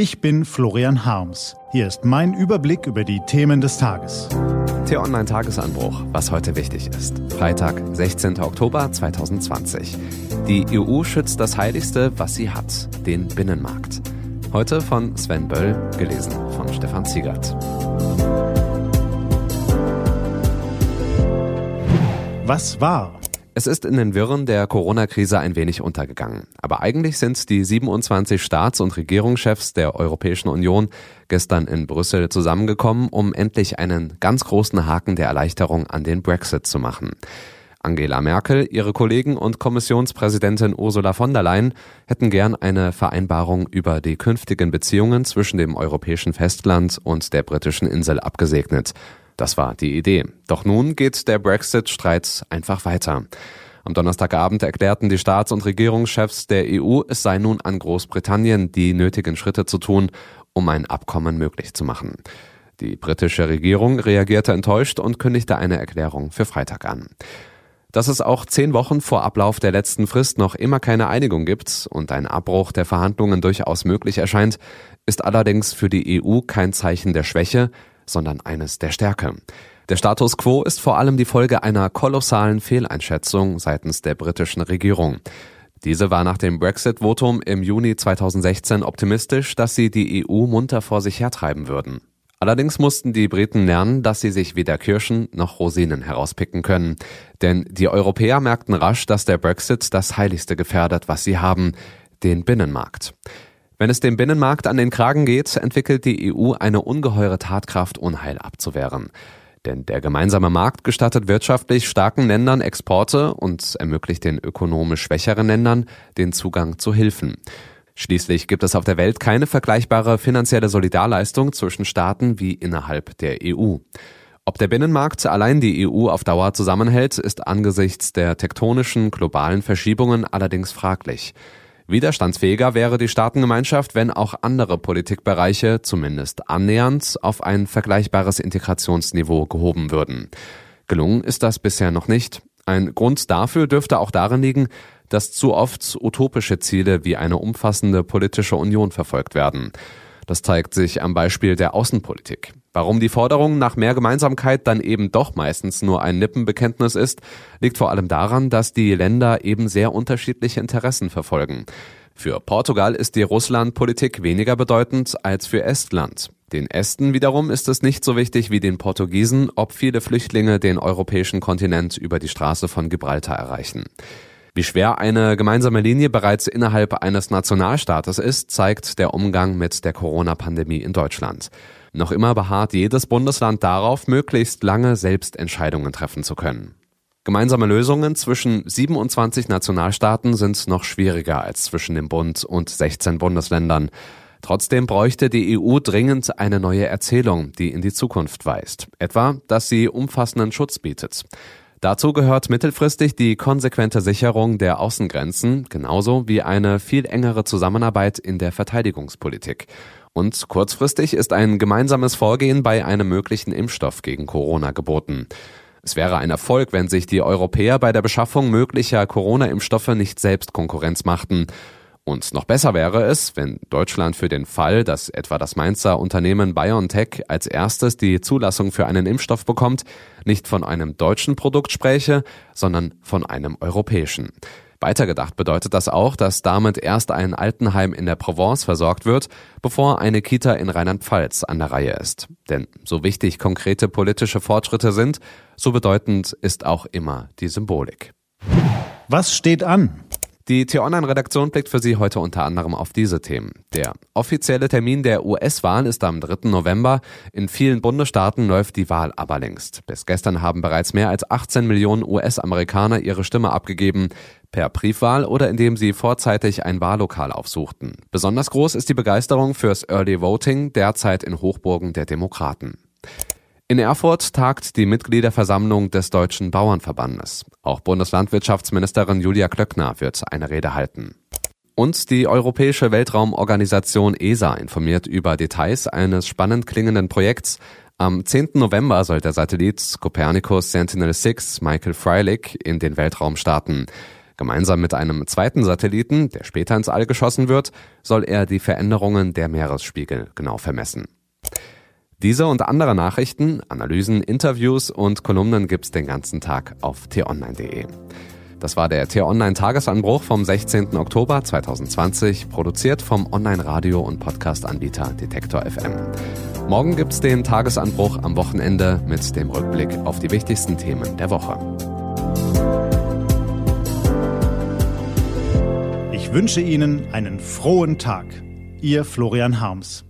Ich bin Florian Harms. Hier ist mein Überblick über die Themen des Tages. T-Online Tagesanbruch, was heute wichtig ist. Freitag, 16. Oktober 2020. Die EU schützt das Heiligste, was sie hat, den Binnenmarkt. Heute von Sven Böll, gelesen von Stefan Ziegert. Was war? Es ist in den Wirren der Corona-Krise ein wenig untergegangen. Aber eigentlich sind die 27 Staats- und Regierungschefs der Europäischen Union gestern in Brüssel zusammengekommen, um endlich einen ganz großen Haken der Erleichterung an den Brexit zu machen. Angela Merkel, ihre Kollegen und Kommissionspräsidentin Ursula von der Leyen hätten gern eine Vereinbarung über die künftigen Beziehungen zwischen dem europäischen Festland und der britischen Insel abgesegnet. Das war die Idee. Doch nun geht der Brexit-Streit einfach weiter. Am Donnerstagabend erklärten die Staats- und Regierungschefs der EU, es sei nun an Großbritannien, die nötigen Schritte zu tun, um ein Abkommen möglich zu machen. Die britische Regierung reagierte enttäuscht und kündigte eine Erklärung für Freitag an. Dass es auch zehn Wochen vor Ablauf der letzten Frist noch immer keine Einigung gibt und ein Abbruch der Verhandlungen durchaus möglich erscheint, ist allerdings für die EU kein Zeichen der Schwäche, sondern eines der Stärke. Der Status quo ist vor allem die Folge einer kolossalen Fehleinschätzung seitens der britischen Regierung. Diese war nach dem Brexit-Votum im Juni 2016 optimistisch, dass sie die EU munter vor sich hertreiben würden. Allerdings mussten die Briten lernen, dass sie sich weder Kirschen noch Rosinen herauspicken können. Denn die Europäer merkten rasch, dass der Brexit das Heiligste gefährdet, was sie haben, den Binnenmarkt. Wenn es dem Binnenmarkt an den Kragen geht, entwickelt die EU eine ungeheure Tatkraft, Unheil abzuwehren. Denn der gemeinsame Markt gestattet wirtschaftlich starken Ländern Exporte und ermöglicht den ökonomisch schwächeren Ländern den Zugang zu Hilfen. Schließlich gibt es auf der Welt keine vergleichbare finanzielle Solidarleistung zwischen Staaten wie innerhalb der EU. Ob der Binnenmarkt allein die EU auf Dauer zusammenhält, ist angesichts der tektonischen globalen Verschiebungen allerdings fraglich. Widerstandsfähiger wäre die Staatengemeinschaft, wenn auch andere Politikbereiche zumindest annähernd auf ein vergleichbares Integrationsniveau gehoben würden. Gelungen ist das bisher noch nicht. Ein Grund dafür dürfte auch darin liegen, dass zu oft utopische Ziele wie eine umfassende politische Union verfolgt werden. Das zeigt sich am Beispiel der Außenpolitik. Warum die Forderung nach mehr Gemeinsamkeit dann eben doch meistens nur ein Lippenbekenntnis ist, liegt vor allem daran, dass die Länder eben sehr unterschiedliche Interessen verfolgen. Für Portugal ist die Russlandpolitik weniger bedeutend als für Estland. Den Esten wiederum ist es nicht so wichtig wie den Portugiesen, ob viele Flüchtlinge den europäischen Kontinent über die Straße von Gibraltar erreichen. Wie schwer eine gemeinsame Linie bereits innerhalb eines Nationalstaates ist, zeigt der Umgang mit der Corona-Pandemie in Deutschland. Noch immer beharrt jedes Bundesland darauf, möglichst lange selbst Entscheidungen treffen zu können. Gemeinsame Lösungen zwischen 27 Nationalstaaten sind noch schwieriger als zwischen dem Bund und 16 Bundesländern. Trotzdem bräuchte die EU dringend eine neue Erzählung, die in die Zukunft weist. Etwa, dass sie umfassenden Schutz bietet. Dazu gehört mittelfristig die konsequente Sicherung der Außengrenzen, genauso wie eine viel engere Zusammenarbeit in der Verteidigungspolitik. Und kurzfristig ist ein gemeinsames Vorgehen bei einem möglichen Impfstoff gegen Corona geboten. Es wäre ein Erfolg, wenn sich die Europäer bei der Beschaffung möglicher Corona-Impfstoffe nicht selbst Konkurrenz machten und noch besser wäre es, wenn Deutschland für den Fall, dass etwa das Mainzer Unternehmen BioNTech als erstes die Zulassung für einen Impfstoff bekommt, nicht von einem deutschen Produkt spräche, sondern von einem europäischen. Weitergedacht bedeutet das auch, dass damit erst ein Altenheim in der Provence versorgt wird, bevor eine Kita in Rheinland-Pfalz an der Reihe ist. Denn so wichtig konkrete politische Fortschritte sind, so bedeutend ist auch immer die Symbolik. Was steht an? Die T-Online-Redaktion blickt für Sie heute unter anderem auf diese Themen. Der offizielle Termin der US-Wahl ist am 3. November. In vielen Bundesstaaten läuft die Wahl aber längst. Bis gestern haben bereits mehr als 18 Millionen US-Amerikaner ihre Stimme abgegeben. Per Briefwahl oder indem sie vorzeitig ein Wahllokal aufsuchten. Besonders groß ist die Begeisterung fürs Early Voting derzeit in Hochburgen der Demokraten. In Erfurt tagt die Mitgliederversammlung des Deutschen Bauernverbandes. Auch Bundeslandwirtschaftsministerin Julia Klöckner wird eine Rede halten. Und die Europäische Weltraumorganisation ESA informiert über Details eines spannend klingenden Projekts. Am 10. November soll der Satellit Copernicus Sentinel-6 Michael Freilich in den Weltraum starten. Gemeinsam mit einem zweiten Satelliten, der später ins All geschossen wird, soll er die Veränderungen der Meeresspiegel genau vermessen. Diese und andere Nachrichten, Analysen, Interviews und Kolumnen gibt's den ganzen Tag auf t-online.de. Das war der T-Online-Tagesanbruch vom 16. Oktober 2020, produziert vom Online-Radio- und Podcast-Anbieter Detektor FM. Morgen gibt's den Tagesanbruch am Wochenende mit dem Rückblick auf die wichtigsten Themen der Woche. Ich wünsche Ihnen einen frohen Tag. Ihr Florian Harms.